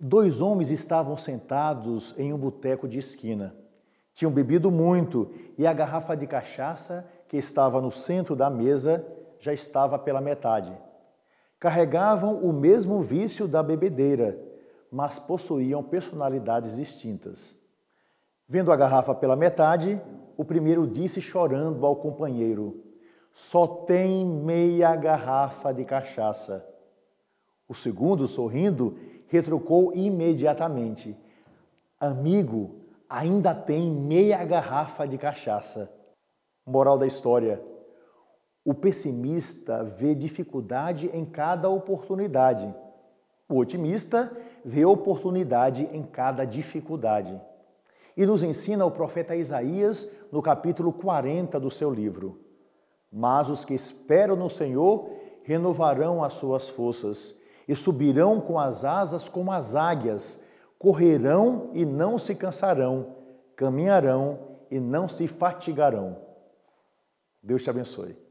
Dois homens estavam sentados em um boteco de esquina. Tinham bebido muito e a garrafa de cachaça que estava no centro da mesa já estava pela metade. Carregavam o mesmo vício da bebedeira, mas possuíam personalidades distintas. Vendo a garrafa pela metade, o primeiro disse chorando ao companheiro: Só tem meia garrafa de cachaça. O segundo, sorrindo, retrucou imediatamente: Amigo, ainda tem meia garrafa de cachaça. Moral da história: o pessimista vê dificuldade em cada oportunidade. O otimista vê oportunidade em cada dificuldade. E nos ensina o profeta Isaías no capítulo 40 do seu livro. Mas os que esperam no Senhor renovarão as suas forças e subirão com as asas como as águias, correrão e não se cansarão, caminharão e não se fatigarão. Deus te abençoe.